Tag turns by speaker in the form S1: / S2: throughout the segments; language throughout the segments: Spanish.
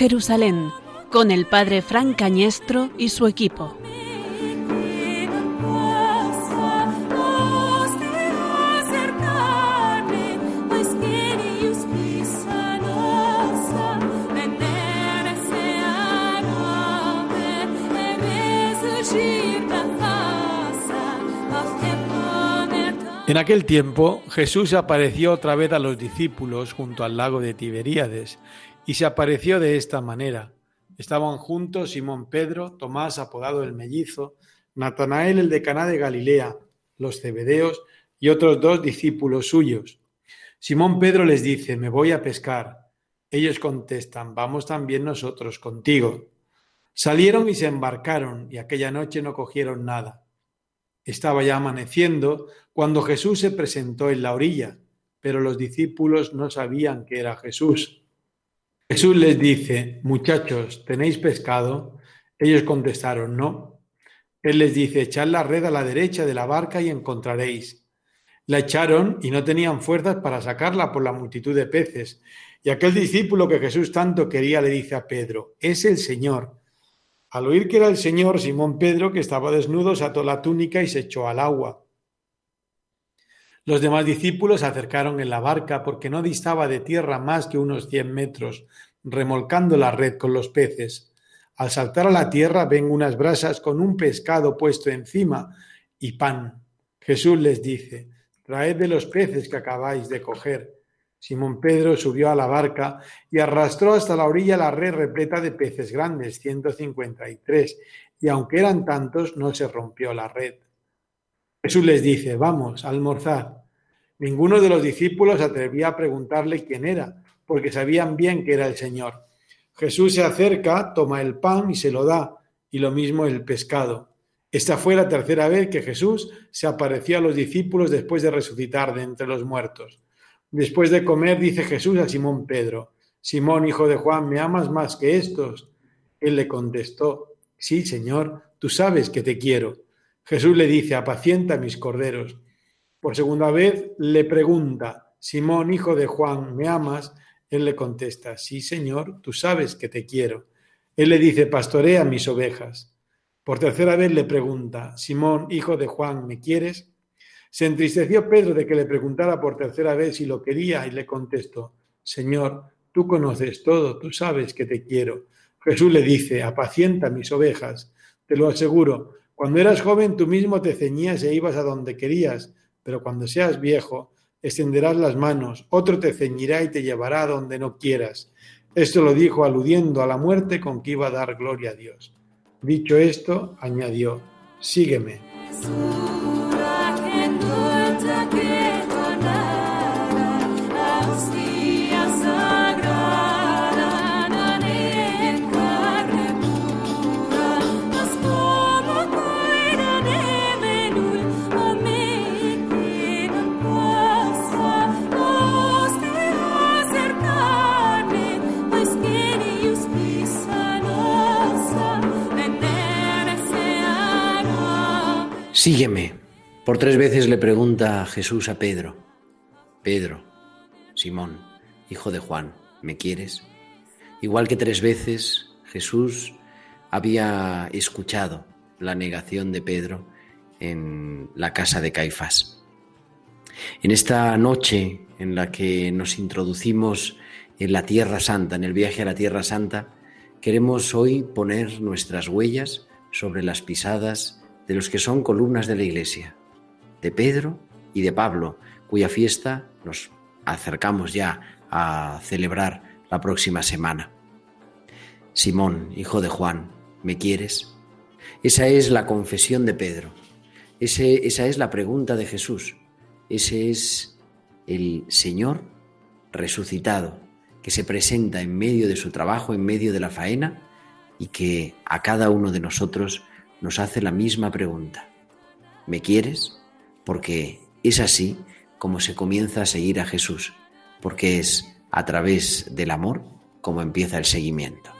S1: Jerusalén con el padre Frank Cañestro y su equipo.
S2: En aquel tiempo Jesús apareció otra vez a los discípulos junto al lago de Tiberíades y se apareció de esta manera. Estaban juntos Simón Pedro, Tomás apodado el mellizo, Natanael el de Caná de Galilea, los cebedeos y otros dos discípulos suyos. Simón Pedro les dice, me voy a pescar. Ellos contestan, vamos también nosotros contigo. Salieron y se embarcaron y aquella noche no cogieron nada. Estaba ya amaneciendo cuando Jesús se presentó en la orilla, pero los discípulos no sabían que era Jesús. Jesús les dice, muchachos, ¿tenéis pescado? Ellos contestaron, no. Él les dice, echad la red a la derecha de la barca y encontraréis. La echaron y no tenían fuerzas para sacarla por la multitud de peces. Y aquel discípulo que Jesús tanto quería le dice a Pedro, es el Señor. Al oír que era el Señor, Simón Pedro, que estaba desnudo, se ató la túnica y se echó al agua. Los demás discípulos se acercaron en la barca porque no distaba de tierra más que unos cien metros, remolcando la red con los peces. Al saltar a la tierra ven unas brasas con un pescado puesto encima y pan. Jesús les dice, traed de los peces que acabáis de coger. Simón Pedro subió a la barca y arrastró hasta la orilla la red repleta de peces grandes, 153, y aunque eran tantos, no se rompió la red. Jesús les dice, vamos, almorzad. Ninguno de los discípulos atrevía a preguntarle quién era, porque sabían bien que era el Señor. Jesús se acerca, toma el pan y se lo da, y lo mismo el pescado. Esta fue la tercera vez que Jesús se apareció a los discípulos después de resucitar de entre los muertos. Después de comer, dice Jesús a Simón Pedro, Simón, hijo de Juan, ¿me amas más que estos? Él le contestó, sí, Señor, tú sabes que te quiero. Jesús le dice, apacienta mis corderos. Por segunda vez le pregunta, Simón, hijo de Juan, ¿me amas? Él le contesta, sí, Señor, tú sabes que te quiero. Él le dice, pastorea mis ovejas. Por tercera vez le pregunta, Simón, hijo de Juan, ¿me quieres? Se entristeció Pedro de que le preguntara por tercera vez si lo quería y le contestó, Señor, tú conoces todo, tú sabes que te quiero. Jesús le dice, apacienta mis ovejas. Te lo aseguro, cuando eras joven tú mismo te ceñías e ibas a donde querías, pero cuando seas viejo, extenderás las manos, otro te ceñirá y te llevará donde no quieras. Esto lo dijo aludiendo a la muerte con que iba a dar gloria a Dios. Dicho esto, añadió, sígueme.
S3: Sígueme. Por tres veces le pregunta Jesús a Pedro, Pedro, Simón, hijo de Juan, ¿me quieres? Igual que tres veces Jesús había escuchado la negación de Pedro en la casa de Caifás. En esta noche en la que nos introducimos en la Tierra Santa, en el viaje a la Tierra Santa, queremos hoy poner nuestras huellas sobre las pisadas de los que son columnas de la Iglesia, de Pedro y de Pablo, cuya fiesta nos acercamos ya a celebrar la próxima semana. Simón, hijo de Juan, ¿me quieres? Esa es la confesión de Pedro, Ese, esa es la pregunta de Jesús, ese es el Señor resucitado que se presenta en medio de su trabajo, en medio de la faena y que a cada uno de nosotros nos hace la misma pregunta. ¿Me quieres? Porque es así como se comienza a seguir a Jesús, porque es a través del amor como empieza el seguimiento.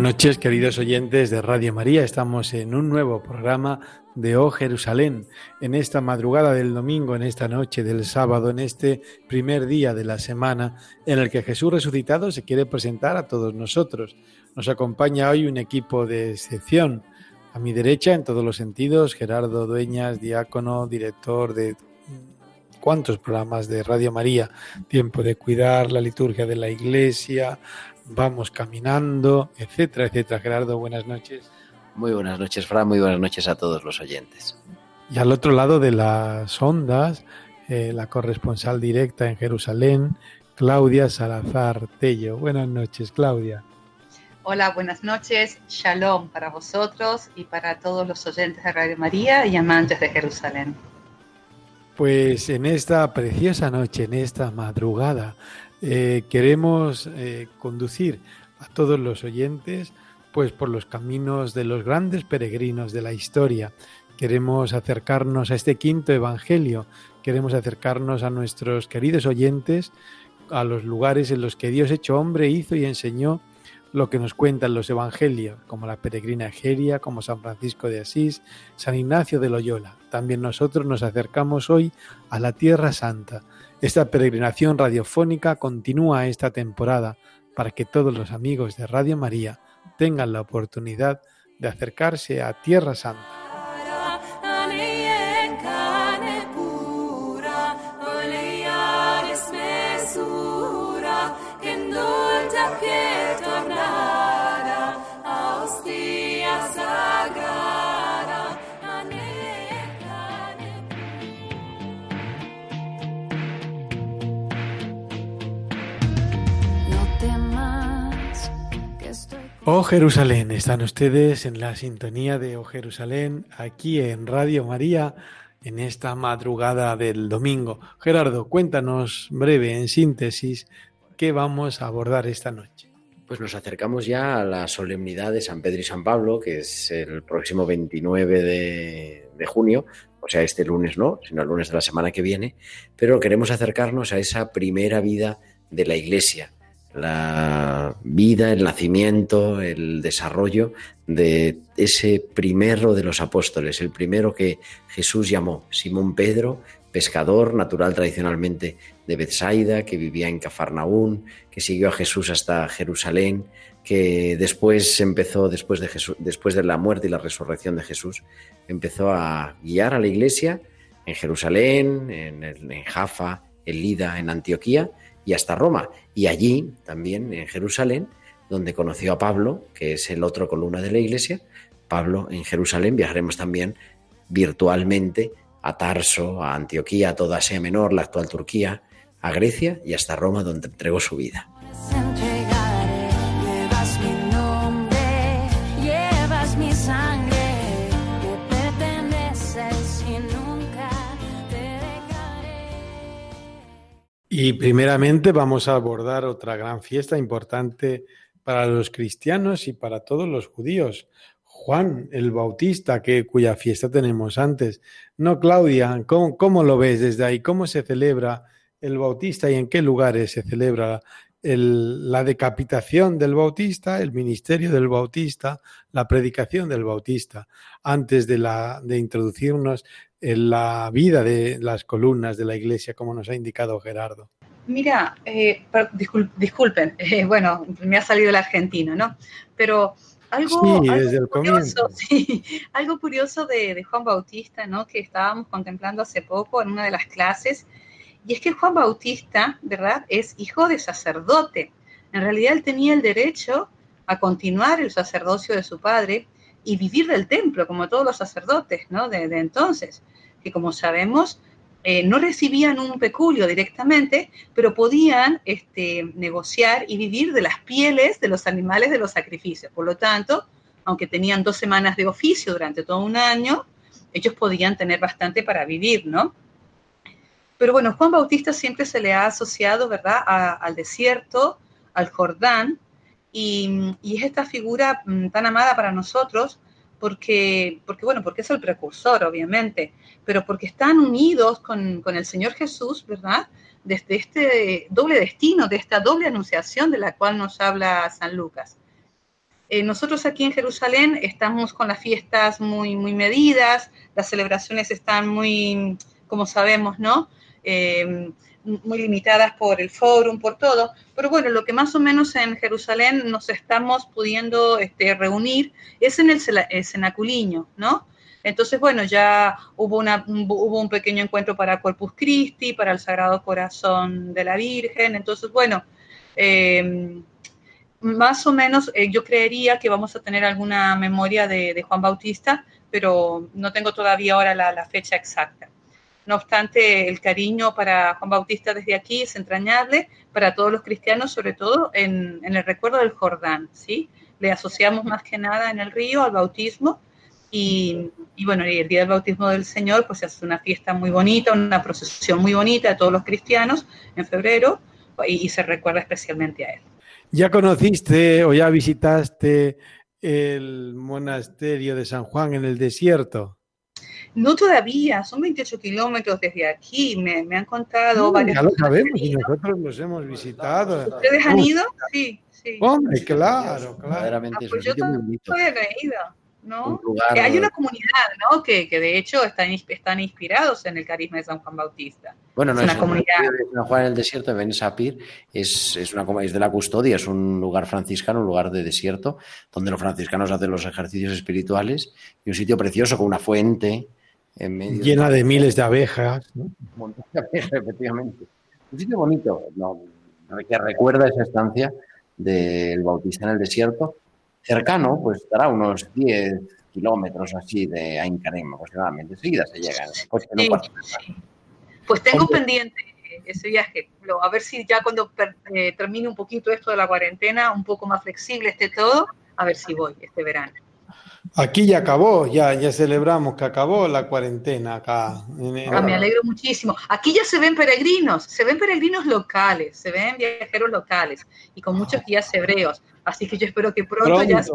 S2: Noches, queridos oyentes de Radio María. Estamos en un nuevo programa de Oh Jerusalén, en esta madrugada del domingo, en esta noche del sábado, en este primer día de la semana, en el que Jesús resucitado se quiere presentar a todos nosotros. Nos acompaña hoy un equipo de excepción. A mi derecha, en todos los sentidos, Gerardo Dueñas, diácono, director de cuántos programas de Radio María, Tiempo de Cuidar, la liturgia de la Iglesia, Vamos Caminando, etcétera, etcétera. Gerardo, buenas noches.
S3: Muy buenas noches, Fran, muy buenas noches a todos los oyentes.
S2: Y al otro lado de las ondas, eh, la corresponsal directa en Jerusalén, Claudia Salazar Tello. Buenas noches, Claudia.
S4: Hola, buenas noches. Shalom para vosotros y para todos los oyentes de Radio María y amantes de Jerusalén.
S2: Pues en esta preciosa noche, en esta madrugada, eh, queremos eh, conducir a todos los oyentes pues por los caminos de los grandes peregrinos de la historia. Queremos acercarnos a este quinto evangelio, queremos acercarnos a nuestros queridos oyentes, a los lugares en los que Dios hecho hombre hizo y enseñó lo que nos cuentan los evangelios, como la peregrina Egeria, como San Francisco de Asís, San Ignacio de Loyola. También nosotros nos acercamos hoy a la Tierra Santa. Esta peregrinación radiofónica continúa esta temporada para que todos los amigos de Radio María tengan la oportunidad de acercarse a Tierra Santa. Oh Jerusalén, están ustedes en la sintonía de Oh Jerusalén, aquí en Radio María, en esta madrugada del domingo. Gerardo, cuéntanos breve, en síntesis, qué vamos a abordar esta noche.
S3: Pues nos acercamos ya a la solemnidad de San Pedro y San Pablo, que es el próximo 29 de, de junio, o sea, este lunes no, sino el lunes de la semana que viene, pero queremos acercarnos a esa primera vida de la Iglesia, la vida, el nacimiento, el desarrollo de ese primero de los apóstoles, el primero que Jesús llamó, Simón Pedro, pescador natural tradicionalmente de Bethsaida, que vivía en Cafarnaún, que siguió a Jesús hasta Jerusalén, que después empezó, después de, Jesús, después de la muerte y la resurrección de Jesús, empezó a guiar a la iglesia en Jerusalén, en, en Jaffa, en Lida, en Antioquía, y hasta Roma. Y allí, también en Jerusalén, donde conoció a Pablo, que es el otro columna de la iglesia, Pablo en Jerusalén, viajaremos también virtualmente a Tarso, a Antioquía, a toda Asia Menor, la actual Turquía, a Grecia y hasta Roma, donde entregó su vida.
S2: Y primeramente vamos a abordar otra gran fiesta importante para los cristianos y para todos los judíos. Juan el Bautista, que, cuya fiesta tenemos antes. No, Claudia, ¿cómo, ¿cómo, lo ves desde ahí? ¿Cómo se celebra el Bautista y en qué lugares se celebra el, la decapitación del Bautista, el ministerio del Bautista, la predicación del Bautista, antes de, la, de introducirnos en la vida de las columnas de la iglesia, como nos ha indicado Gerardo?
S4: Mira, eh, disculpen, eh, bueno, me ha salido el argentino, ¿no? Pero algo, algo curioso, sí, algo curioso de, de, Juan Bautista, ¿no? Que estábamos contemplando hace poco en una de las clases, y es que Juan Bautista, ¿verdad? Es hijo de sacerdote. En realidad él tenía el derecho a continuar el sacerdocio de su padre, y vivir del templo, como todos los sacerdotes ¿no? de, entonces, que como sabemos, eh, no recibían un peculio directamente, pero podían este, negociar y vivir de las pieles de los animales de los sacrificios. Por lo tanto, aunque tenían dos semanas de oficio durante todo un año, ellos podían tener bastante para vivir, ¿no? Pero bueno, Juan Bautista siempre se le ha asociado, ¿verdad?, al desierto, al Jordán, y, es esta figura mm, tan amada para nosotros porque, porque, bueno, porque es el precursor, obviamente, pero porque están unidos con, con el Señor Jesús, ¿verdad? Desde este doble destino, de esta doble anunciación de la cual nos habla San Lucas. Eh, nosotros aquí en Jerusalén estamos con las fiestas muy, muy medidas, las celebraciones están muy, como sabemos, ¿no? Eh, muy limitadas por el fórum, por todo. Pero bueno, lo que más o menos en Jerusalén nos estamos pudiendo este, reunir es en el, cenaculiño, ¿no? Entonces, bueno, ya hubo, una, hubo un pequeño encuentro para Corpus Christi, para el Sagrado Corazón de la Virgen. Entonces, bueno, eh, más o menos eh, yo creería que vamos a tener alguna memoria de, Juan Bautista, pero no tengo todavía ahora la fecha exacta. No obstante, el cariño para Juan Bautista desde aquí es entrañable para todos los cristianos, sobre todo en, el recuerdo del Jordán, ¿sí? Le asociamos más que nada en el río al bautismo y, bueno, el día del bautismo del Señor, pues se hace una fiesta muy bonita, una procesión muy bonita de todos los cristianos en febrero y se recuerda especialmente a él.
S2: ¿Ya conociste o ya visitaste el monasterio de San Juan en el desierto?
S4: No todavía, son 28 kilómetros desde aquí, me, han contado
S2: varios. Ya lo sabemos y nosotros los hemos visitado.
S4: ¿Ustedes han ido? Sí, sí.
S2: Hombre, claro, claro.
S4: Ah, pues yo todavía no he ido. ¿No? que hay una comunidad, ¿no? Que, que, de hecho están, están inspirados en el carisma de San Juan Bautista.
S3: Bueno, no es, una comunidad. San Juan en el desierto, Ben Sapir, es, es, una, es de la custodia, es un lugar franciscano, un lugar de desierto, donde los franciscanos hacen los ejercicios espirituales y un sitio precioso con una fuente,
S2: Llena de, miles de abejas. Un
S3: montón de abejas, efectivamente. Un sitio bonito, que recuerda esa estancia del Bautista en el desierto. Cercano, pues estará unos 10 kilómetros así de Ain aproximadamente. Enseguida se llega.
S4: Pues, pues tengo pendiente ese viaje. A ver si ya cuando eh, termine un poquito esto de la cuarentena, un poco más flexible esté todo, a ver si voy este verano.
S2: Aquí ya acabó, ya, ya celebramos que acabó la cuarentena acá.
S4: Ah, me alegro muchísimo. Aquí ya se ven peregrinos, se ven peregrinos locales, se ven viajeros locales y con muchos guías hebreos. Así que yo espero que pronto, ya se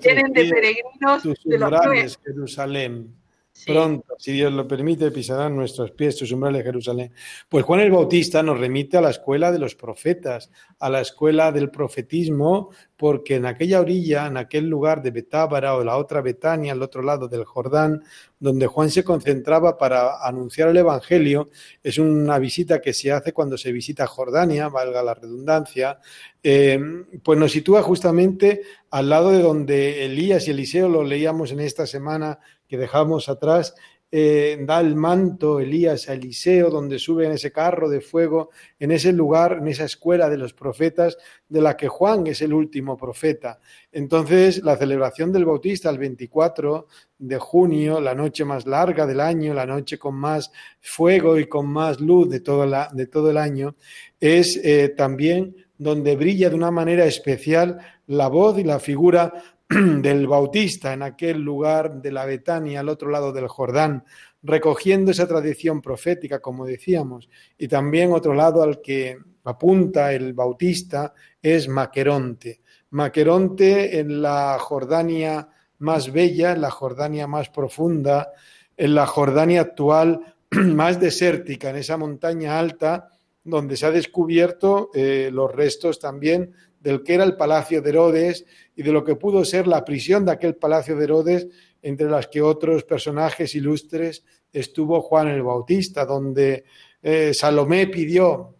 S4: llenen, de peregrinos de los
S2: Jerusalén. Pronto, si Dios lo permite, pisarán nuestros pies sus umbrales de Jerusalén. Pues Juan el Bautista nos remite a la escuela de los profetas, a la escuela del profetismo, porque en aquella orilla, en aquel lugar de Betábara o la otra Betania, al otro lado del Jordán, donde Juan se concentraba para anunciar el Evangelio, es una visita que se hace cuando se visita Jordania, valga la redundancia, eh, pues nos sitúa justamente al lado de donde Elías y Eliseo lo leíamos en esta semana que dejamos atrás, eh, da el manto Elías a Eliseo, donde sube en ese carro de fuego, en ese lugar, en esa escuela de los profetas, de la que Juan es el último profeta. Entonces, la celebración del Bautista el 24 de junio, la noche más larga del año, la noche con más fuego y con más luz de todo, la, de todo el año, es eh, también donde brilla de una manera especial la voz y la figura del Bautista en aquel lugar de la Betania, al otro lado del Jordán, recogiendo esa tradición profética, como decíamos, y también otro lado al que apunta el Bautista es Maqueronte. Maqueronte en la Jordania más bella, en la Jordania más profunda, en la Jordania actual más desértica, en esa montaña alta donde se ha descubierto eh, los restos también del que era el palacio de Herodes y de lo que pudo ser la prisión de aquel palacio de Herodes, entre las que otros personajes ilustres estuvo Juan el Bautista, donde eh, Salomé pidió,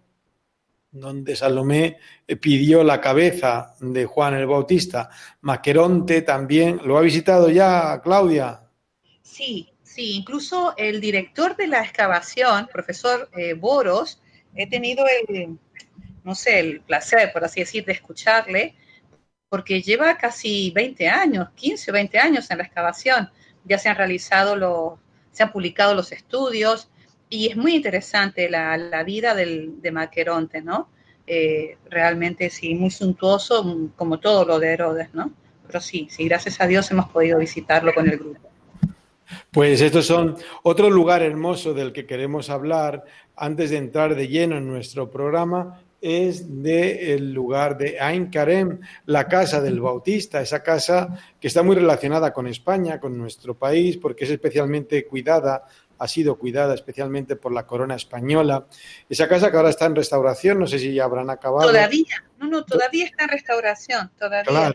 S2: donde Salomé eh, pidió la cabeza de Juan el Bautista. Maqueronte también, ¿lo ha visitado ya, Claudia?
S4: Sí, sí, incluso el director de la excavación, profesor eh, Boros, he tenido el, no sé, el placer, por así decir, de escucharle, porque lleva casi 20 años, 15 o 20 años en la excavación. Ya se han realizado los, se han publicado los estudios y es muy interesante la, vida del, de Maqueronte, ¿no? Eh, realmente sí, muy suntuoso, como todo lo de Herodes, ¿no? Pero sí, sí, gracias a Dios hemos podido visitarlo con el grupo.
S2: Pues estos son otro lugar hermoso del que queremos hablar antes de entrar de lleno en nuestro programa es del lugar de Ain Karem, la casa del Bautista, esa casa que está muy relacionada con España, con nuestro país, porque es especialmente cuidada ha sido cuidada especialmente por la corona española. Esa casa que ahora está en restauración, no sé si ya habrán acabado.
S4: Todavía, no, no, todavía está en restauración, todavía,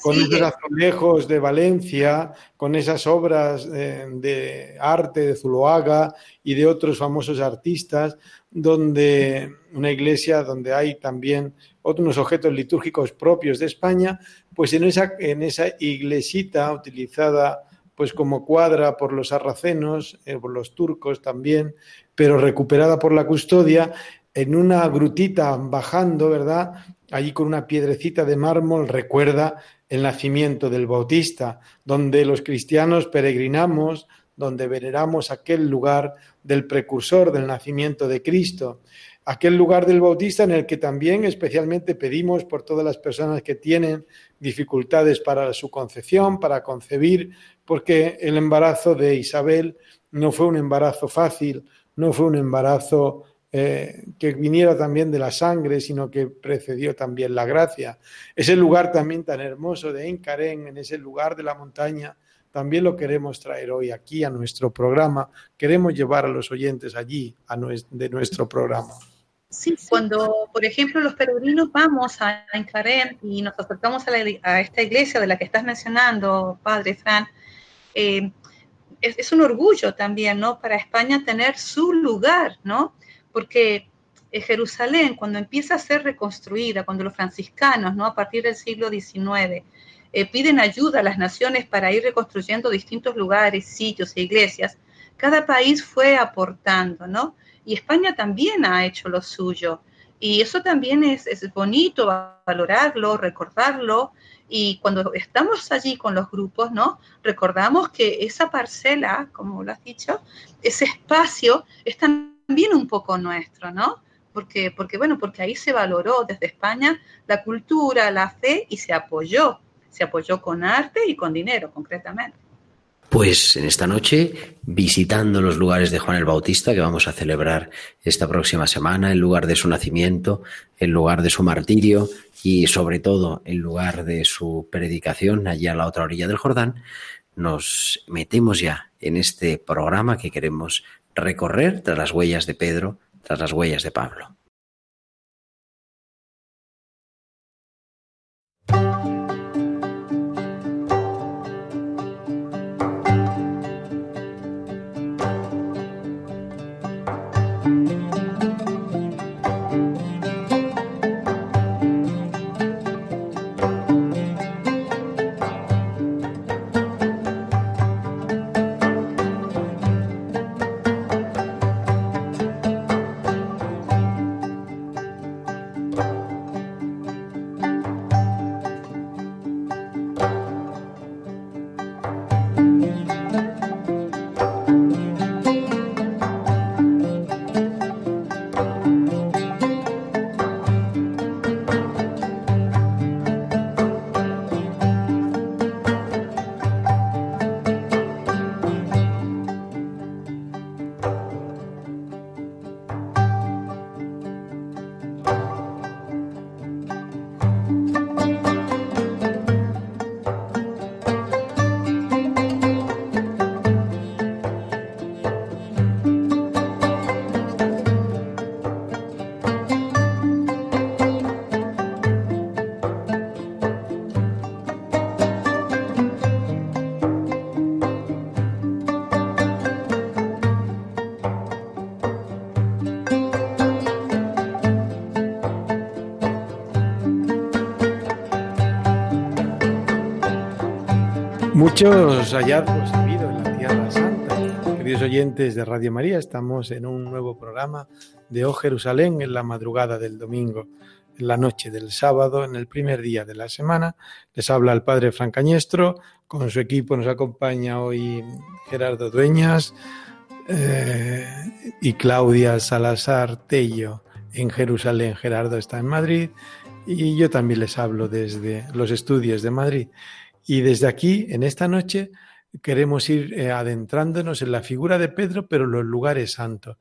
S2: Con esos azulejos de Valencia, con esas obras de, de arte de Zuloaga y de otros famosos artistas, donde una iglesia donde hay también otros objetos litúrgicos propios de España, pues en esa, en esa iglesita utilizada pues como cuadra por los sarracenos, eh, por los turcos también, pero recuperada por la custodia, en una grutita bajando, ¿verdad? Allí con una piedrecita de mármol recuerda el nacimiento del Bautista, donde los cristianos peregrinamos, donde veneramos aquel lugar del precursor del nacimiento de Cristo aquel lugar del Bautista en el que también especialmente pedimos por todas las personas que tienen dificultades para su concepción, para concebir, porque el embarazo de Isabel no fue un embarazo fácil, no fue un embarazo eh, que viniera también de la sangre, sino que precedió también la gracia. Ese lugar también tan hermoso de Encarén, en ese lugar de la montaña, también lo queremos traer hoy aquí a nuestro programa. Queremos llevar a los oyentes allí a de nuestro programa.
S4: Sí, cuando, por ejemplo, los peregrinos vamos a Encarén y nos acercamos a, esta iglesia de la que estás mencionando, Padre Fran, eh, es, un orgullo también, ¿no? Para España tener su lugar, ¿no? Porque eh, Jerusalén, cuando empieza a ser reconstruida, cuando los franciscanos, ¿no? A partir del siglo XIX, eh, piden ayuda a las naciones para ir reconstruyendo distintos lugares, sitios e iglesias, cada país fue aportando, ¿no? y España también ha hecho lo suyo. Y eso también es, es bonito valorarlo, recordarlo. Y cuando estamos allí con los grupos, ¿no? Recordamos que esa parcela, como lo has dicho, ese espacio es también un poco nuestro, ¿no? Porque, porque, bueno, porque ahí se valoró desde España la cultura, la fe y se apoyó. Se apoyó con arte y con dinero, concretamente.
S3: Pues en esta noche, visitando los lugares de Juan el Bautista que vamos a celebrar esta próxima semana, el lugar de su nacimiento, el lugar de su martirio y sobre todo el lugar de su predicación allí a la otra orilla del Jordán, nos metemos ya en este programa que queremos recorrer tras las huellas de Pedro, tras las huellas de Pablo.
S2: Muchos hallazgos ha en la Tierra Santa. Queridos oyentes de Radio María, estamos en un nuevo programa de O Jerusalén en la madrugada del domingo, en la noche del sábado, en el primer día de la semana. Les habla el Padre Francañestro, con su equipo nos acompaña hoy Gerardo Dueñas eh, y Claudia Salazar Tello en Jerusalén. Gerardo está en Madrid y yo también les hablo desde los estudios de Madrid. Y desde aquí, en esta noche, queremos ir eh, adentrándonos en la figura de Pedro, pero en los lugares santos.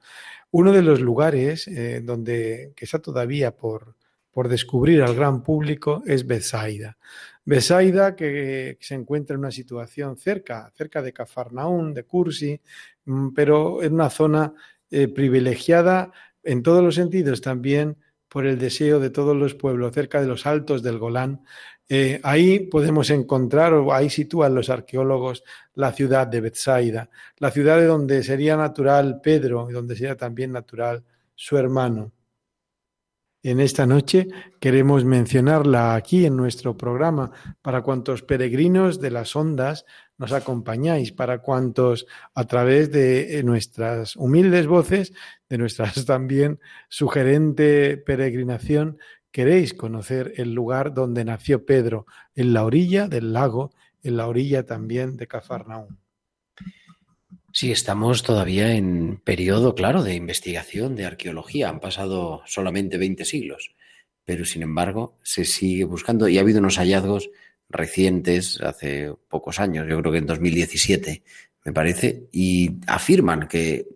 S2: Uno de los lugares eh, donde que está todavía por, por descubrir al gran público es Bethsaida. Bethsaida que se encuentra en una situación cerca, cerca de Cafarnaún, de Cursi, mm, pero en una zona eh, privilegiada en todos los sentidos, también por el deseo de todos los pueblos cerca de los altos del Golán. Eh, ahí podemos encontrar, o ahí sitúan los arqueólogos, la ciudad de Bethsaida, la ciudad de donde sería natural Pedro y donde sería también natural su hermano. En esta noche queremos mencionarla aquí en nuestro programa para cuantos peregrinos de las ondas nos acompañáis, para cuantos a través de eh, nuestras humildes voces, de nuestras también sugerente peregrinación, queréis conocer el lugar donde nació Pedro, en la orilla del lago, en la orilla también de Cafarnaúm.
S3: Sí, estamos todavía en periodo, claro, de investigación, de arqueología. Han pasado solamente 20 siglos, pero sin embargo se sigue buscando y ha habido unos hallazgos recientes, hace pocos años, yo creo que en 2017, me parece, y afirman que,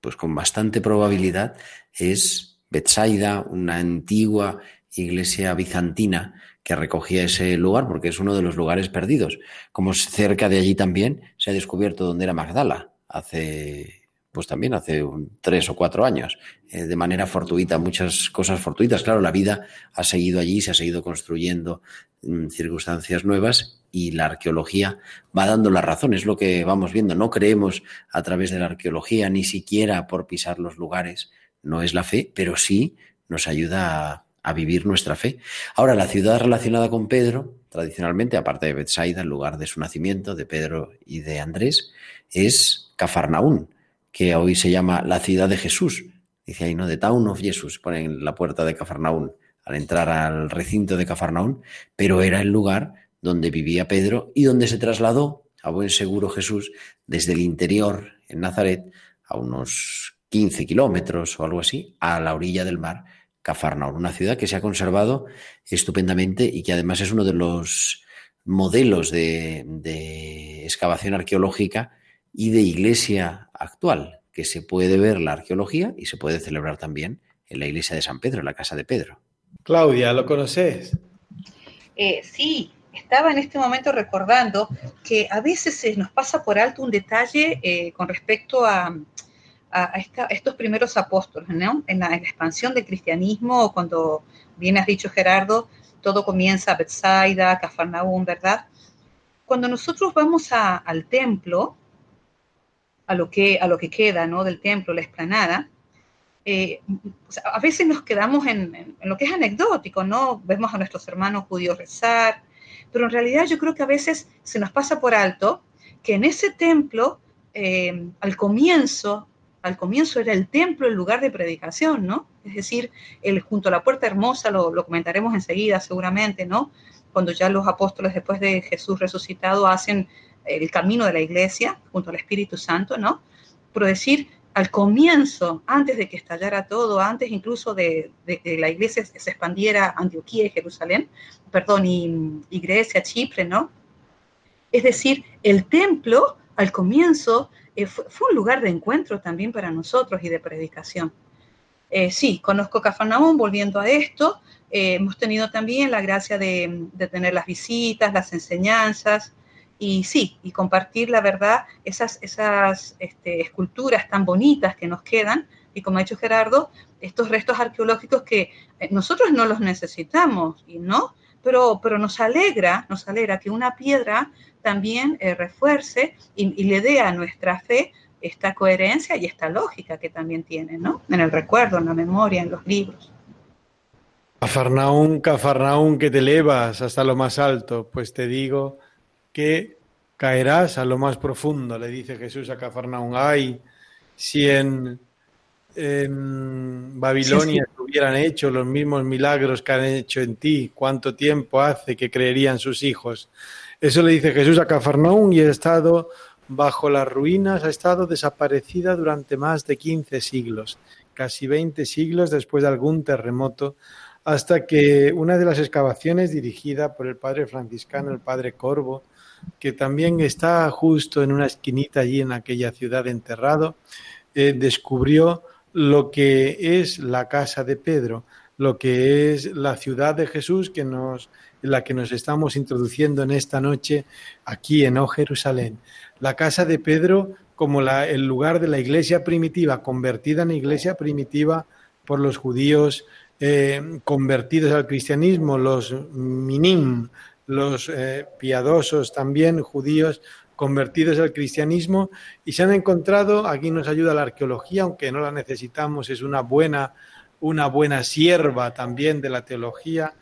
S3: pues con bastante probabilidad, es Betsaida, una antigua iglesia bizantina que recogía ese lugar, porque es uno de los lugares perdidos. Como cerca de allí también se ha descubierto dónde era Magdala, hace pues también hace tres o cuatro años, eh, de manera fortuita, muchas cosas fortuitas. Claro, la vida ha seguido allí, se ha seguido construyendo mm, circunstancias nuevas y la arqueología va dando la razón, es lo que vamos viendo. No creemos a través de la arqueología, ni siquiera por pisar los lugares, no es la fe, pero sí nos ayuda a, vivir nuestra fe. Ahora, la ciudad relacionada con Pedro, tradicionalmente, aparte de Bethsaida, el lugar de su nacimiento, de Pedro y de Andrés, es Cafarnaún, que hoy se llama la ciudad de Jesús. Dice ahí, ¿no? The Town of Jesus, ponen la puerta de Cafarnaún al entrar al recinto de Cafarnaún, pero era el lugar donde vivía Pedro y donde se trasladó a buen seguro Jesús desde el interior, en Nazaret, a unos 15 kilómetros o algo así, a la orilla del mar, Cafarnaún, una ciudad que se ha conservado estupendamente y que además es uno de los modelos de, de excavación arqueológica y de iglesia actual, que se puede ver la arqueología y se puede celebrar también en la iglesia de San Pedro, en la casa de Pedro.
S2: Claudia, ¿lo conoces?
S4: Eh, sí, estaba en este momento recordando que a veces se nos pasa por alto un detalle eh, con respecto a, estos primeros apóstoles, ¿no? En la, expansión del cristianismo, cuando bien has dicho Gerardo, todo comienza a Bethsaida, Cafarnaúm, ¿verdad? Cuando nosotros vamos al templo, a lo que, a lo que queda ¿no? del templo, la explanada, eh, a veces nos quedamos en, lo que es anecdótico, ¿no? Vemos a nuestros hermanos judíos rezar, pero en realidad yo creo que a veces se nos pasa por alto que en ese templo, eh, al comienzo, al comienzo era el templo el lugar de predicación, ¿no? Es decir, el, junto a la puerta hermosa, lo, lo comentaremos enseguida seguramente, ¿no? Cuando ya los apóstoles después de Jesús resucitado hacen el camino de la iglesia junto al Espíritu Santo, ¿no? Pero decir, al comienzo, antes de que estallara todo, antes incluso de, que la iglesia se expandiera a Antioquía y Jerusalén, perdón, y, y Grecia, Chipre, ¿no? Es decir, el templo al comienzo eh, fue, un lugar de encuentro también para nosotros y de predicación. Eh, sí, conozco Cafarnaúm, volviendo a esto, eh, hemos tenido también la gracia de, de, tener las visitas, las enseñanzas, y sí, y compartir la verdad, esas, esas este, esculturas tan bonitas que nos quedan, y como ha dicho Gerardo, estos restos arqueológicos que eh, nosotros no los necesitamos, y ¿no? Pero, pero nos alegra, nos alegra que una piedra también eh, refuerce y, le dé a nuestra fe esta coherencia y esta lógica que también tiene, ¿no? En el recuerdo, en la memoria, en los libros.
S2: Cafarnaún, Cafarnaún, que te elevas hasta lo más alto, pues te digo que caerás a lo más profundo, le dice Jesús a Cafarnaún. Ay, si en, Babilonia hubieran hecho los mismos milagros que han hecho en ti, ¿cuánto tiempo hace que creerían sus hijos? Eso le dice Jesús a Cafarnaún y ha estado bajo las ruinas, ha estado desaparecida durante más de 15 siglos, casi 20 siglos después de algún terremoto, hasta que una de las excavaciones dirigida por el padre franciscano, el padre Corvo, que también está justo en una esquinita allí en aquella ciudad enterrado, eh, descubrió lo que es la casa de Pedro, lo que es la ciudad de Jesús que nos, en la que nos estamos introduciendo en esta noche aquí en O Jerusalén. La casa de Pedro como el lugar de la iglesia primitiva, convertida en iglesia primitiva por los judíos eh, convertidos al cristianismo, los minim, los eh, piadosos también judíos convertidos al cristianismo y se han encontrado, aquí nos ayuda la arqueología, aunque no la necesitamos, es una buena, una buena sierva también de la teología,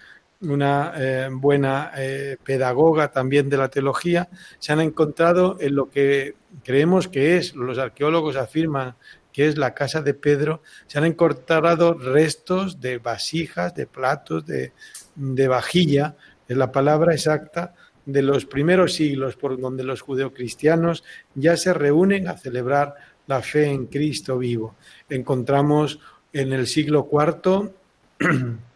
S2: una eh, buena eh, pedagoga también de la teología, se han encontrado en lo que creemos que es, los arqueólogos afirman que es la casa de Pedro, se han encontrado restos de vasijas, de platos, de, de vajilla, es la palabra exacta, de los primeros siglos por donde los judeocristianos ya se reúnen a celebrar la fe en Cristo vivo. Encontramos en el siglo IV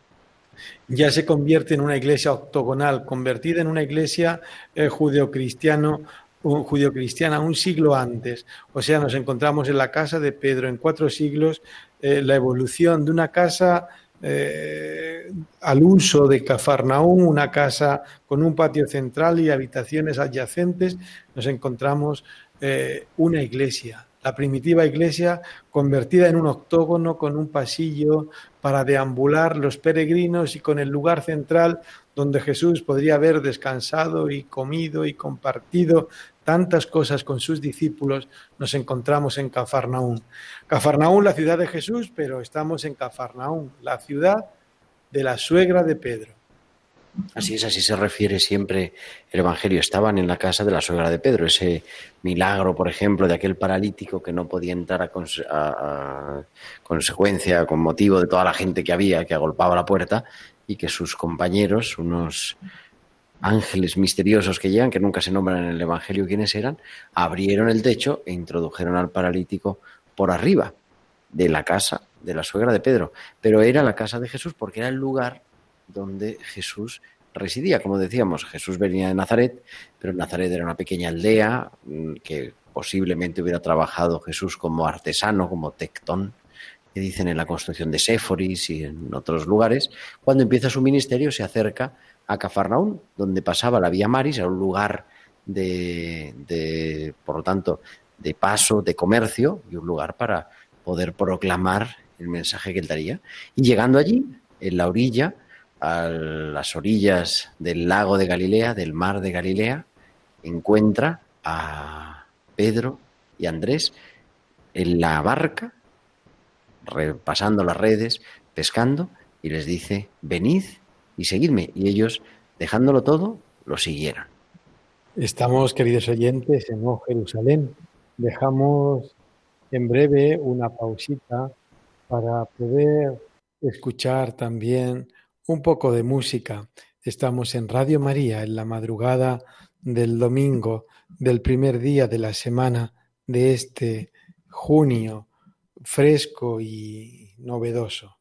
S2: ya se convierte en una iglesia octogonal, convertida en una iglesia eh, judeocristiano judeocristiana un siglo antes. O sea, nos encontramos en la casa de Pedro en cuatro siglos, eh, la evolución de una casa eh, al uso de Cafarnaún, una casa con un patio central y habitaciones adyacentes, nos encontramos eh, una iglesia, la primitiva iglesia convertida en un octógono con un pasillo para deambular los peregrinos y con el lugar central donde Jesús podría haber descansado y comido y compartido tantas cosas con sus discípulos, nos encontramos en Cafarnaún. Cafarnaún, la ciudad de Jesús, pero estamos en Cafarnaún, la ciudad de la suegra de Pedro.
S3: Así es, así se refiere siempre el Evangelio. Estaban en la casa de la suegra de Pedro. Ese milagro, por ejemplo, de aquel paralítico que no podía entrar a, consecuencia, con motivo de toda la gente que había, que agolpaba la puerta, y que sus compañeros, unos ángeles misteriosos que llegan, que nunca se nombran en el Evangelio quiénes eran, abrieron el techo e introdujeron al paralítico por arriba de la casa de la suegra de Pedro. Pero era la casa de Jesús porque era el lugar donde Jesús residía. Como decíamos, Jesús venía de Nazaret, pero Nazaret era una pequeña aldea mm, que posiblemente hubiera trabajado Jesús como artesano, como tectón, que dicen en la construcción de Séforis y en otros lugares. Cuando empieza su ministerio se acerca a Cafarnaún, donde pasaba la vía Maris, era un lugar de, por lo tanto, de paso, de comercio y un lugar para poder proclamar el mensaje que él daría. Y llegando allí, en la orilla, a las orillas del lago de Galilea, del mar de Galilea, encuentra a Pedro y Andrés en la barca, repasando las redes, pescando, y les dice, venid y seguidme. Y ellos, dejándolo todo, lo siguieron.
S2: Estamos, queridos oyentes, en O Jerusalén. Dejamos en breve una pausita para poder escuchar también un poco de música. Estamos en Radio María en la madrugada del domingo del primer día de la semana de este junio fresco y novedoso.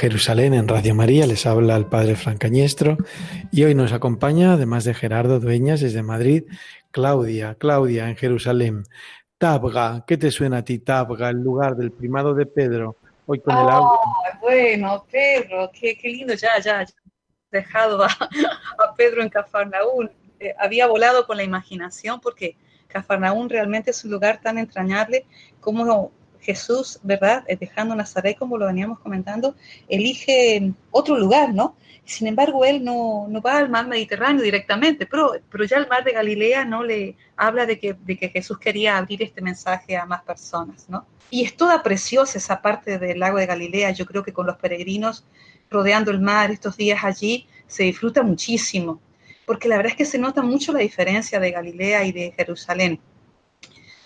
S2: Jerusalén en Radio María, les habla el padre Francañestro y hoy nos acompaña, además de Gerardo Dueñas desde Madrid, Claudia, Claudia en Jerusalén. Tabga, ¿qué te suena a ti Tabga, el lugar del primado de Pedro, hoy con el agua?
S4: Bueno, Pedro, qué, lindo, ya, ya, dejado a, Pedro en Cafarnaún. Eh, había volado con la imaginación porque Cafarnaún realmente es un lugar tan entrañable como Jesús, ¿verdad? Eh, dejando Nazaret, como lo veníamos comentando, elige otro lugar, ¿no? Sin embargo, él no, va al mar Mediterráneo directamente, pero, pero ya el mar de Galilea no le habla de que, de que Jesús quería abrir este mensaje a más personas, ¿no? Y es toda preciosa esa parte del lago de Galilea. Yo creo que con los peregrinos rodeando el mar estos días allí se disfruta muchísimo, porque la verdad es que se nota mucho la diferencia de Galilea y de Jerusalén.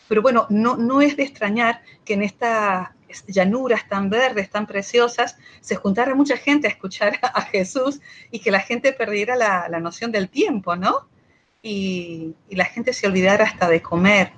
S4: Pero bueno, no, no es de extrañar que en estas llanuras tan verdes, tan preciosas, se juntara mucha gente a escuchar a Jesús y que la gente perdiera la, noción del tiempo, ¿no? Y, la gente se olvidara hasta de comer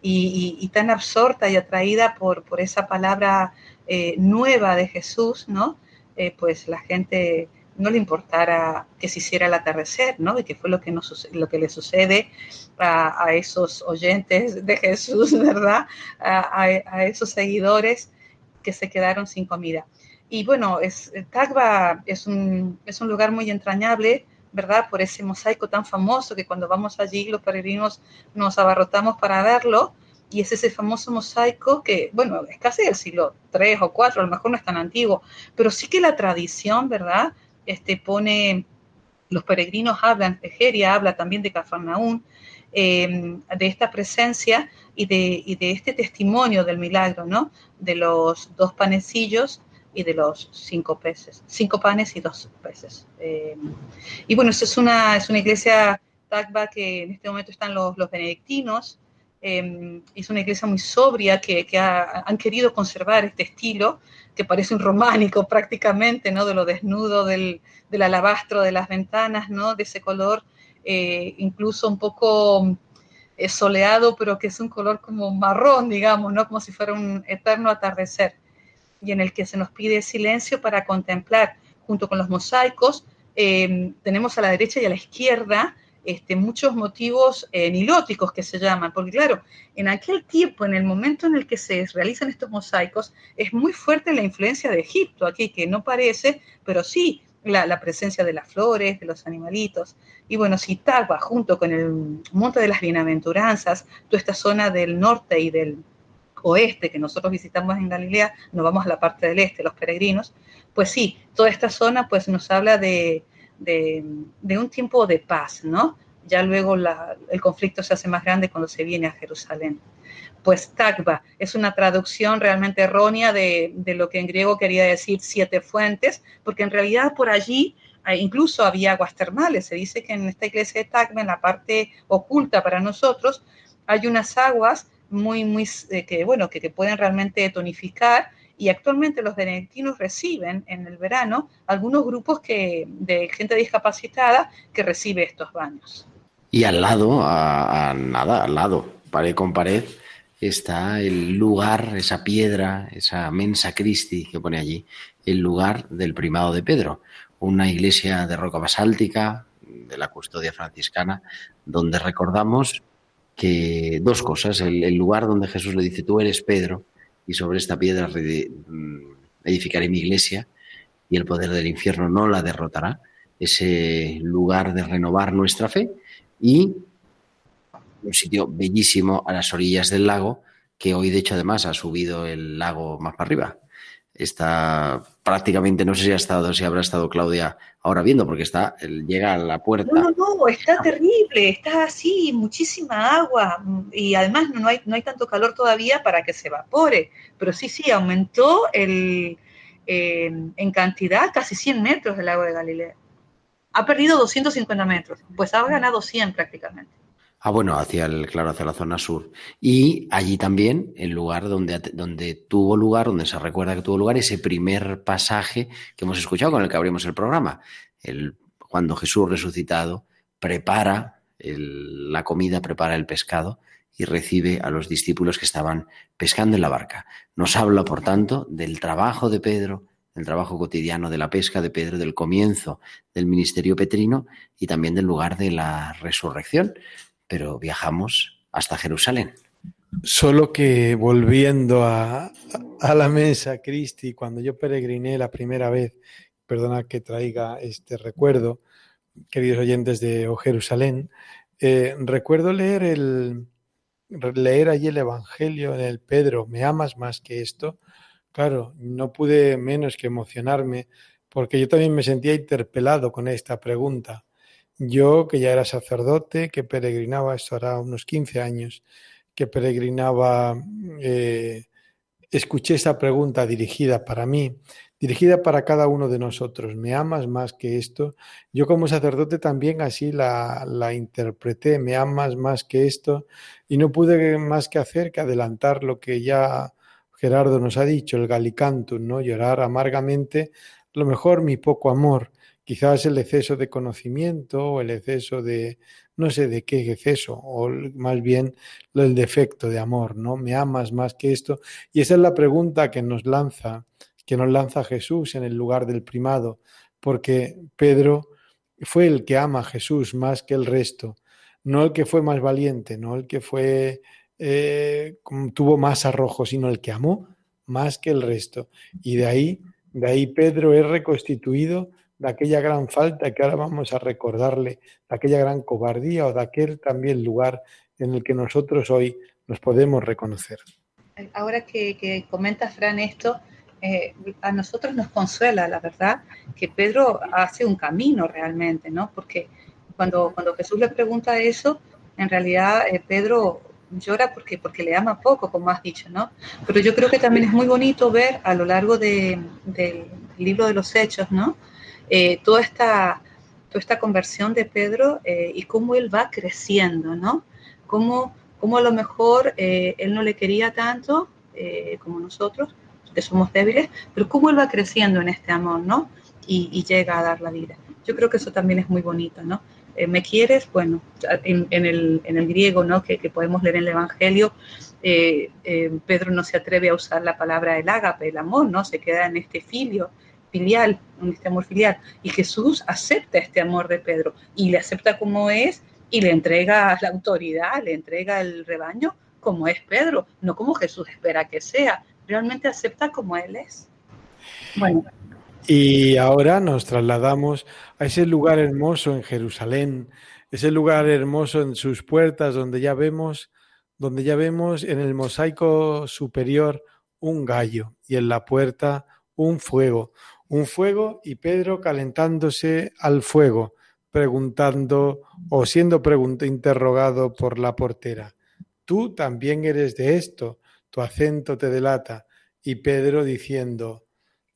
S4: y, tan absorta y atraída por, por esa palabra eh, nueva de Jesús, ¿no? Eh, pues la gente no le importara que se hiciera el atardecer, ¿no? Y que fue lo que, nos, lo que le sucede a, esos oyentes de Jesús, ¿verdad? A, esos seguidores que se quedaron sin comida. Y bueno, es, Tagba es un, es un lugar muy entrañable, ¿verdad? Por ese mosaico tan famoso que cuando vamos allí los peregrinos nos abarrotamos para verlo. Y es ese famoso mosaico que, bueno, es casi del siglo III o IV, a lo mejor no es tan antiguo, pero sí que la tradición, ¿verdad? Este, pone, los peregrinos hablan, Egeria habla también de Cafarnaún, em, de esta presencia y de, de, este testimonio del milagro, ¿no? De los dos panecillos y de los cinco peces, cinco panes y dos peces. Em, y bueno, es una, es una iglesia Tagba que en este momento están los, los benedictinos, em, es una iglesia muy sobria que, han querido conservar este estilo que parece un románico prácticamente, ¿no? De lo desnudo del, alabastro de las ventanas, ¿no? De ese color eh, incluso un poco eh, soleado, pero que es un color como marrón, digamos, ¿no? Como si fuera un eterno atardecer, y en el que se nos pide silencio para contemplar, junto con los mosaicos, eh, tenemos a la derecha y a la izquierda este, muchos motivos eh, nilóticos que se llaman, porque claro, en aquel tiempo, en el momento en el que se realizan estos mosaicos, es muy fuerte la influencia de Egipto aquí, que no parece, pero sí la, presencia de las flores, de los animalitos. Y bueno, si Tagua, junto con el Monte de las Bienaventuranzas, toda esta zona del norte y del oeste que nosotros visitamos en Galilea, nos vamos a la parte del este, los peregrinos, pues sí, toda esta zona pues nos habla de, de, un tiempo de paz, ¿no? Ya luego el conflicto se hace más grande cuando se viene a Jerusalén. Pues Tagba es una traducción realmente errónea de, lo que en griego quería decir siete fuentes, porque en realidad por allí eh, incluso había aguas termales. Se dice que en esta iglesia de Tagba, en la parte oculta para nosotros, hay unas aguas muy, muy, eh, que, bueno, que, que pueden realmente tonificar y actualmente los benedictinos reciben en el verano algunos grupos que, de gente discapacitada que recibe estos baños.
S3: Y al lado, a, nada, al lado, pared con pared, está el lugar, esa piedra, esa mensa Christi que pone allí, el lugar del primado de Pedro, una iglesia de roca basáltica de la custodia franciscana, donde recordamos que dos cosas, el lugar donde Jesús le dice, tú eres Pedro, y sobre esta piedra mm, edificaré mi iglesia y el poder del infierno no la derrotará. Ese lugar de renovar nuestra fe y un sitio bellísimo a las orillas del lago, que hoy de hecho además ha subido el lago más para arriba está prácticamente, no sé si ha estado, si habrá estado Claudia ahora viendo, porque está, llega a la puerta.
S4: No, no, no, está terrible, está así, muchísima agua, y además no hay, no hay tanto calor todavía para que se evapore, pero sí, sí, aumentó el, eh, en cantidad casi 100 metros del lago de Galilea. Ha perdido 250 metros, pues ha ganado 100 prácticamente.
S3: Ah, bueno, hacia el, claro, hacia la zona sur. Y allí también, el lugar donde, donde tuvo lugar, donde se recuerda que tuvo lugar ese primer pasaje que hemos escuchado con el que abrimos el programa. El, cuando Jesús resucitado prepara la comida, prepara el pescado y recibe a los discípulos que estaban pescando en la barca. Nos habla, por tanto, del trabajo de Pedro, del trabajo cotidiano de la pesca de Pedro, del comienzo del ministerio petrino y también del lugar de la resurrección. Pero viajamos hasta Jerusalén.
S2: Solo que volviendo a, a la mesa, Cristi, cuando yo peregriné la primera vez, perdona que traiga este recuerdo, queridos oyentes de Jerusalén, eh, recuerdo leer el leer allí el Evangelio en el Pedro, ¿me amas más que esto? Claro, no pude menos que emocionarme porque yo también me sentía interpelado con esta pregunta. Yo, que ya era sacerdote, que peregrinaba, esto hará unos 15 años, que peregrinaba, eh, escuché esta pregunta dirigida para mí dirigida para cada uno de nosotros. ¿Me amas más que esto? Yo como sacerdote también así la, la, interpreté, ¿me amas más que esto? Y no pude más que hacer que adelantar lo que ya Gerardo nos ha dicho, el Galicantum, ¿no? Llorar amargamente, lo mejor mi poco amor, quizás el exceso de conocimiento o el exceso de, no sé de qué exceso, o más bien el defecto de amor, ¿no? ¿Me amas más que esto? Y esa es la pregunta que nos lanza que nos lanza Jesús en el lugar del primado, porque Pedro fue el que ama a Jesús más que el resto, no el que fue más valiente, no el que fue eh, tuvo más arrojo, sino el que amó más que el resto. Y de ahí, de ahí Pedro es reconstituido de aquella gran falta que ahora vamos a recordarle, de aquella gran cobardía o de aquel también lugar en el que nosotros hoy nos podemos reconocer.
S4: Ahora que, que comenta Fran esto, eh, a nosotros nos consuela, la verdad, que Pedro hace un camino realmente, ¿no? Porque cuando, cuando Jesús le pregunta eso, en realidad eh, Pedro llora porque, porque le ama poco, como has dicho, ¿no? Pero yo creo que también es muy bonito ver a lo largo de, del libro de los Hechos, ¿no? Eh, toda, esta, toda esta conversión de Pedro y cómo él va creciendo, ¿no? Cómo, cómo a lo mejor él no le quería tanto como nosotros, somos débiles, pero cómo él va creciendo en este amor, ¿no? Y, llega a dar la vida. Yo creo que eso también es muy bonito, ¿no? Eh, ¿Me quieres? Bueno, en, el, en, el, griego, ¿no? Que, podemos leer en el Evangelio, eh, eh, Pedro no se atreve a usar la palabra el ágape, el amor, ¿no? Se queda en este filio, filial, este amor filial. Y Jesús acepta este amor de Pedro y le acepta como es y le entrega la autoridad, le entrega el rebaño como es Pedro, no como Jesús espera que sea, realmente acepta como Él es.
S2: Bueno. Y ahora nos trasladamos a ese lugar hermoso en Jerusalén, ese lugar hermoso en sus puertas donde ya vemos, donde ya vemos en el mosaico superior un gallo y en la puerta un fuego, un fuego y Pedro calentándose al fuego, preguntando o siendo interrogado por la portera. Tú también eres de esto tu acento te delata. Y Pedro diciendo,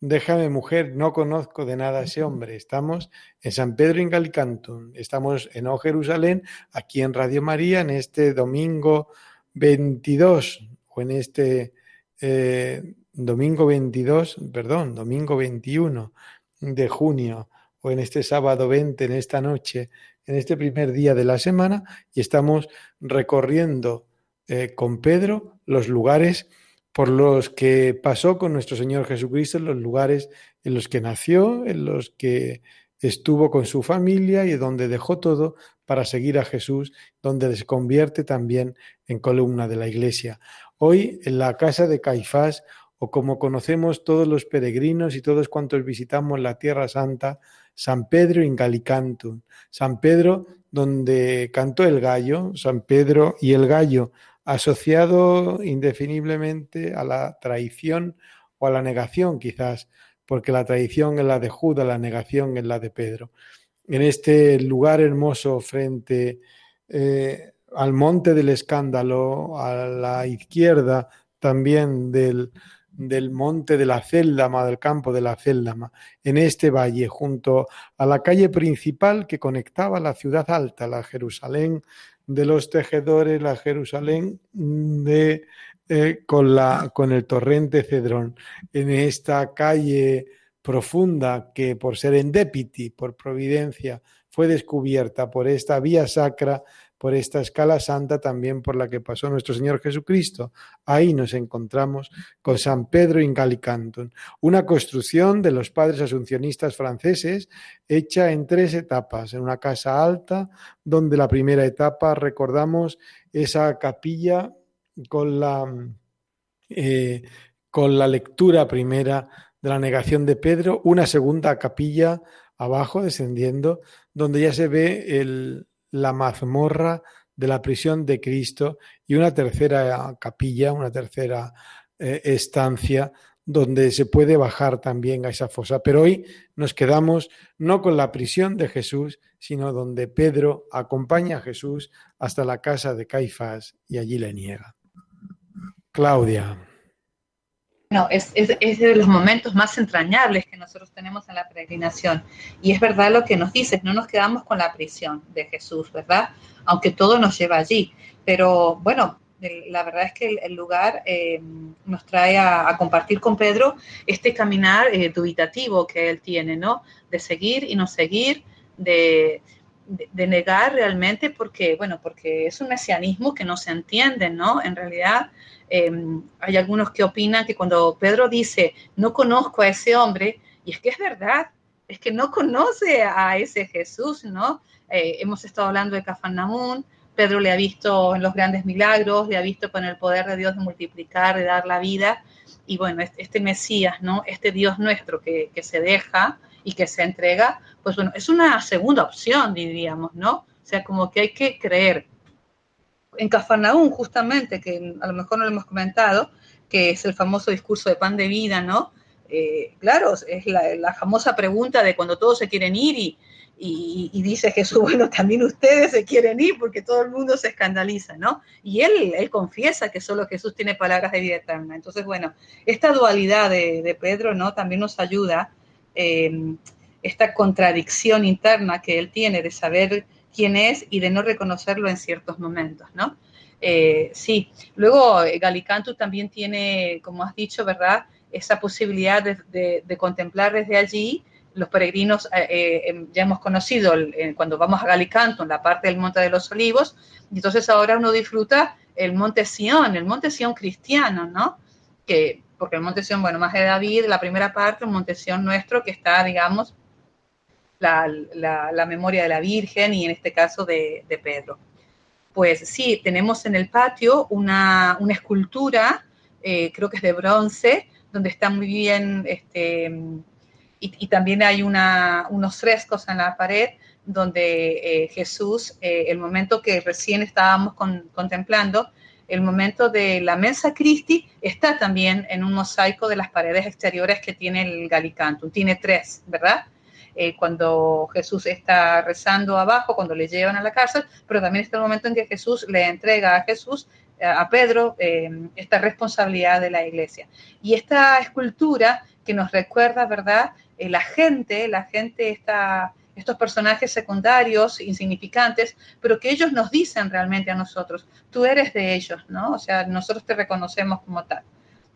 S2: déjame mujer, no conozco de nada a ese hombre. Estamos en San Pedro en Galcantum, estamos en O Jerusalén, aquí en Radio María, en este domingo 22, o en este eh, domingo 22, perdón, domingo 21 de junio, o en este sábado 20, en esta noche, en este primer día de la semana, y estamos recorriendo eh, con Pedro los lugares por los que pasó con nuestro Señor Jesucristo, los lugares en los que nació, en los que estuvo con su familia y donde dejó todo para seguir a Jesús, donde se convierte también en columna de la iglesia. Hoy en la casa de Caifás, o como conocemos todos los peregrinos y todos cuantos visitamos la Tierra Santa, San Pedro in Galicantum, San Pedro donde cantó el gallo, San Pedro y el gallo, asociado indefiniblemente a la traición o a la negación quizás, porque la traición es la de Judas, la negación es la de Pedro. En este lugar hermoso frente eh, al monte del escándalo, a la izquierda también del, del monte de la Céldama, del campo de la Céldama, en este valle, junto a la calle principal que conectaba la ciudad alta, la Jerusalén de los tejedores, la Jerusalén eh, con, la, con el torrente Cedrón. En esta calle profunda que por ser endépiti, por providencia, fue descubierta por esta vía sacra, por esta escala santa también por la que pasó nuestro Señor Jesucristo. Ahí nos encontramos con San Pedro in Gallicantum, una construcción de los padres asuncionistas franceses hecha en tres etapas, en una casa alta, donde la primera etapa recordamos esa capilla con la, eh, con la lectura primera de la negación de Pedro, una segunda capilla abajo descendiendo, donde ya se ve el, la mazmorra de la prisión de Cristo y una tercera capilla, una tercera eh, estancia donde se puede bajar también a esa fosa. Pero hoy nos quedamos no con la prisión de Jesús, sino donde Pedro acompaña a Jesús hasta la casa de Caifás y allí le niega. Claudia.
S4: No, es, es, de los momentos más entrañables que nosotros tenemos en la peregrinación. Y es verdad lo que nos dices, no nos quedamos con la prisión de Jesús, ¿verdad? Aunque todo nos lleva allí. Pero bueno, la verdad es que el, lugar eh, nos trae a, compartir con Pedro este caminar eh, dubitativo que él tiene, ¿no? De seguir y no seguir, de, de, negar realmente porque, bueno, porque es un mesianismo que no se entiende, ¿no? En realidad em, hay algunos que opinan que cuando Pedro dice, no conozco a ese hombre, y es que es verdad, es que no conoce a ese Jesús, ¿no? Eh, hemos estado hablando de Cafarnaún, Pedro le ha visto en los grandes milagros, le ha visto con el poder de Dios de multiplicar, de dar la vida, y bueno, este Mesías, ¿no? Este Dios nuestro que, que se deja, y que se entrega, pues bueno, es una segunda opción, diríamos, ¿no? O sea, como que hay que creer. En Cafarnaún, justamente, que a lo mejor no lo hemos comentado, que es el famoso discurso de pan de vida, ¿no? Eh, claro, es la, famosa pregunta de cuando todos se quieren ir y, dice Jesús, bueno, también ustedes se quieren ir porque todo el mundo se escandaliza, ¿no? Y él, él confiesa que solo Jesús tiene palabras de vida eterna. Entonces, bueno, esta dualidad de, Pedro, ¿no? También nos ayuda Em, esta contradicción interna que él tiene de saber quién es y de no reconocerlo en ciertos momentos, ¿no? Eh, sí, luego eh, Galicanto también tiene, como has dicho, ¿verdad? Esa posibilidad de, contemplar desde allí los peregrinos, eh, em, ya hemos conocido cuando vamos a Galicanto, en la parte del Monte de los Olivos, y entonces ahora uno disfruta el Monte Sion, el Monte Sion cristiano, ¿no? Que porque el Monte Sion, bueno, más de David, la primera parte, un Monte Sion nuestro que está, digamos, la, memoria de la Virgen y en este caso de, Pedro. Pues sí, tenemos en el patio una, escultura, eh, creo que es de bronce, donde está muy bien, este, y, también hay unos frescos en la pared donde eh, Jesús, eh, el momento que recién estábamos contemplando, el momento de la Mensa Christi está también en un mosaico de las paredes exteriores que tiene el Galicantum. Tiene tres, ¿verdad? Eh, cuando Jesús está rezando abajo, cuando le llevan a la cárcel, pero también está el momento en que Jesús le entrega a Jesús, eh, a Pedro, eh, esta responsabilidad de la iglesia. Y esta escultura que nos recuerda, ¿verdad? la gente, la gente está estos personajes secundarios, insignificantes, pero que ellos nos dicen realmente a nosotros, tú eres de ellos, ¿no? O sea, nosotros te reconocemos como tal.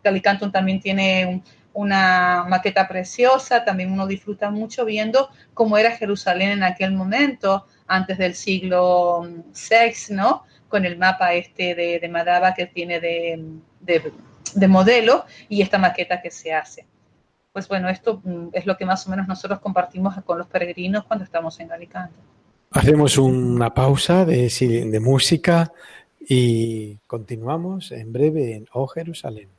S4: Calicantum también tiene una maqueta preciosa, también uno disfruta mucho viendo cómo era Jerusalén en aquel momento, antes del siglo VI, ¿no? Con el mapa este de, de Madaba que tiene de modelo y esta maqueta que se hace pues bueno, esto mm, es lo que más o menos nosotros compartimos con los peregrinos cuando estamos en Alicante.
S2: Hacemos una pausa de, de música y continuamos en breve en Oh Jerusalén.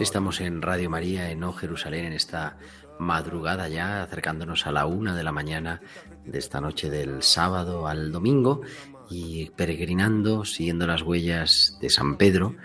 S3: Estamos en Radio María, en O Jerusalén, en esta madrugada ya, acercándonos a la una de la mañana de esta noche del sábado al domingo y peregrinando, siguiendo las huellas de San Pedro.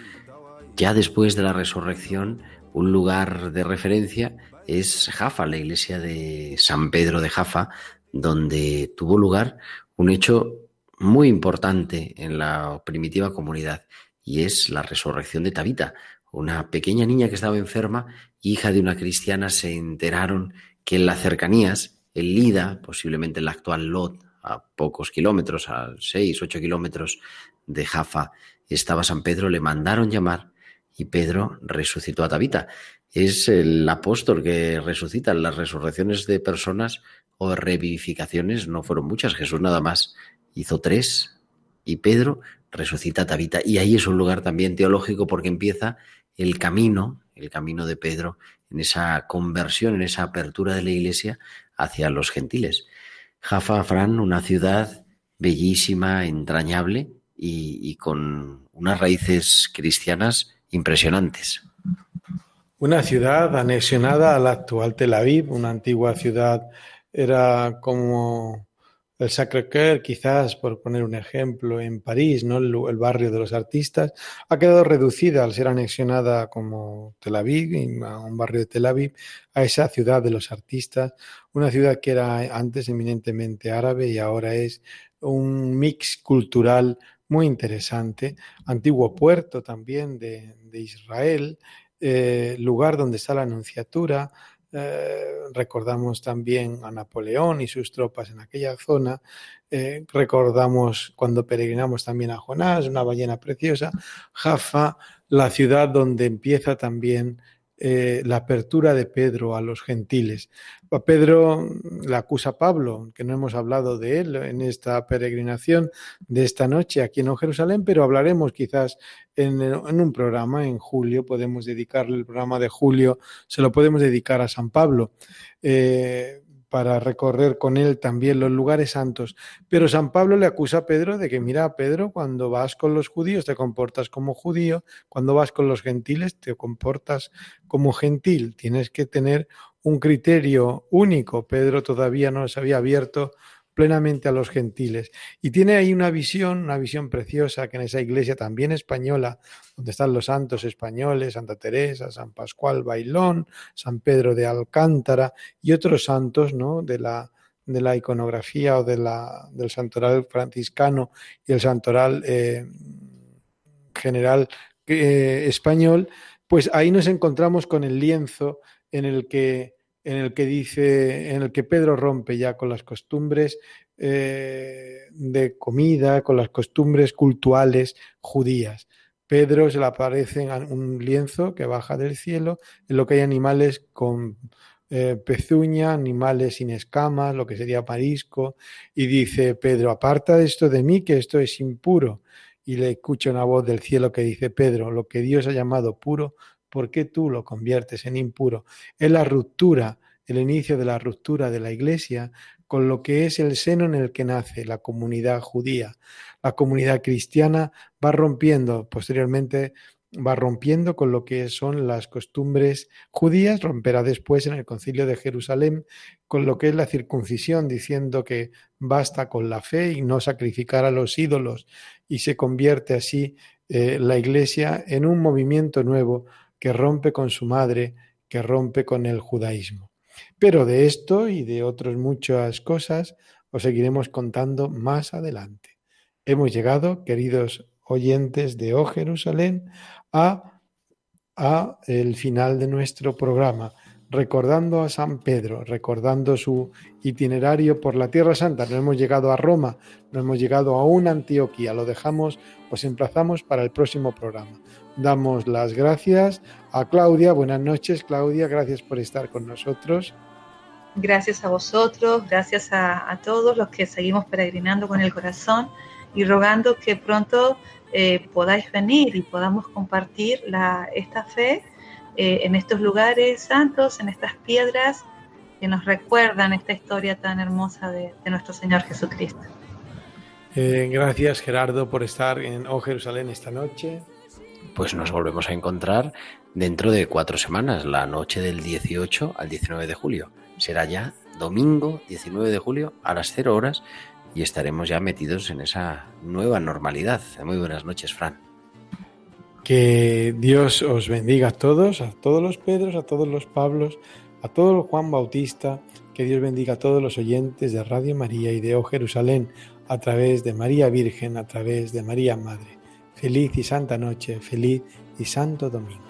S3: Ya después de la resurrección, un lugar de referencia es Jaffa, la iglesia de San Pedro de Jaffa, donde tuvo lugar un hecho muy importante en la primitiva comunidad y es la resurrección de Tabita, una pequeña niña que estaba enferma, hija de una cristiana, se enteraron que en las cercanías, en Lida, posiblemente en la actual Lot, a pocos kilómetros, a seis, ocho kilómetros de Jaffa, estaba San Pedro, le mandaron llamar y Pedro resucitó a Tabita. Es el apóstol que resucita. Las resurrecciones de personas o revivificaciones no fueron muchas. Jesús nada más hizo tres y Pedro resucita a Tabita. Y ahí es un lugar también teológico porque empieza el camino, el camino de Pedro, en esa conversión, en esa apertura de la iglesia hacia los gentiles. Jaffa, Fran, una ciudad bellísima, entrañable y, con unas raíces cristianas impresionantes.
S2: Una ciudad anexionada a la actual Tel Aviv, una antigua ciudad, era como el Sacré-Cœur, quizás por poner un ejemplo, en París, ¿no? El, barrio de los artistas, ha quedado reducida al ser anexionada como Tel Aviv, a un barrio de Tel Aviv, a esa ciudad de los artistas, una ciudad que era antes eminentemente árabe y ahora es un mix cultural muy interesante, antiguo puerto también de, Israel, eh, lugar donde está la Anunciatura, eh, recordamos también a Napoleón y sus tropas en aquella zona. Eh, recordamos cuando peregrinamos también a Jonás, una ballena preciosa. Jaffa, la ciudad donde empieza también eh, la apertura de Pedro a los gentiles. A Pedro le acusa Pablo, que no hemos hablado de él en esta peregrinación de esta noche aquí en Jerusalén, pero hablaremos quizás en, un programa en julio, podemos dedicarle el programa de julio, se lo podemos dedicar a San Pablo. Eh, para recorrer con él también los lugares santos. Pero San Pablo le acusa a Pedro de que, mira, Pedro, cuando vas con los judíos te comportas como judío, cuando vas con los gentiles te comportas como gentil. Tienes que tener un criterio único. Pedro todavía no se había abierto plenamente a los gentiles. Y tiene ahí una visión, una visión preciosa que en esa iglesia también española, donde están los santos españoles, Santa Teresa, San Pascual Bailón, San Pedro de Alcántara y otros santos ¿no? de, la, de la iconografía o de la, del santoral franciscano y el santoral eh, general eh, español, pues ahí nos encontramos con el lienzo en el que en el que dice, en el que Pedro rompe ya con las costumbres eh, de comida, con las costumbres cultuales judías. Pedro se le aparece en un lienzo que baja del cielo, en lo que hay animales con eh, pezuña, animales sin escamas, lo que sería marisco, y dice Pedro, aparta esto de mí, que esto es impuro. Y le escucha una voz del cielo que dice, Pedro, lo que Dios ha llamado puro, ¿por qué tú lo conviertes en impuro? Es la ruptura, el inicio de la ruptura de la Iglesia con lo que es el seno en el que nace la comunidad judía. La comunidad cristiana va rompiendo, posteriormente va rompiendo con lo que son las costumbres judías, romperá después en el concilio de Jerusalén con lo que es la circuncisión, diciendo que basta con la fe y no sacrificar a los ídolos, y se convierte así eh, la Iglesia en un movimiento nuevo que rompe con su madre, que rompe con el judaísmo. Pero de esto y de otras muchas cosas os seguiremos contando más adelante. Hemos llegado, queridos oyentes de O Jerusalén, a, a el final de nuestro programa recordando a San Pedro, recordando su itinerario por la Tierra Santa. No hemos llegado a Roma, no hemos llegado a una Antioquía. Lo dejamos, os emplazamos para el próximo programa. Damos las gracias a Claudia. Buenas noches, Claudia. Gracias por estar con nosotros.
S4: Gracias a vosotros, gracias a, todos los que seguimos peregrinando con el corazón y rogando que pronto eh, podáis venir y podamos compartir esta fe eh, en estos lugares santos, en estas piedras que nos recuerdan esta historia tan hermosa de, nuestro Señor Jesucristo.
S2: Eh, gracias Gerardo por estar en Oh Jerusalén esta noche.
S3: Pues nos volvemos a encontrar dentro de cuatro semanas, la noche del 18 al 19 de julio. Será ya domingo 19 de julio a las 0 horas y estaremos ya metidos en esa nueva normalidad. Muy buenas noches, Fran.
S2: Que Dios os bendiga a todos, a todos los Pedros, a todos los Pablos, a todos los Juan Bautista. Que Dios bendiga a todos los oyentes de Radio María y de O Jerusalén a través de María Virgen, a través de María Madre. Feliz y santa noche, feliz y santo domingo.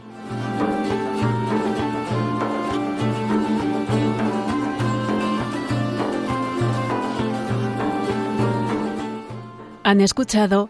S1: Han escuchado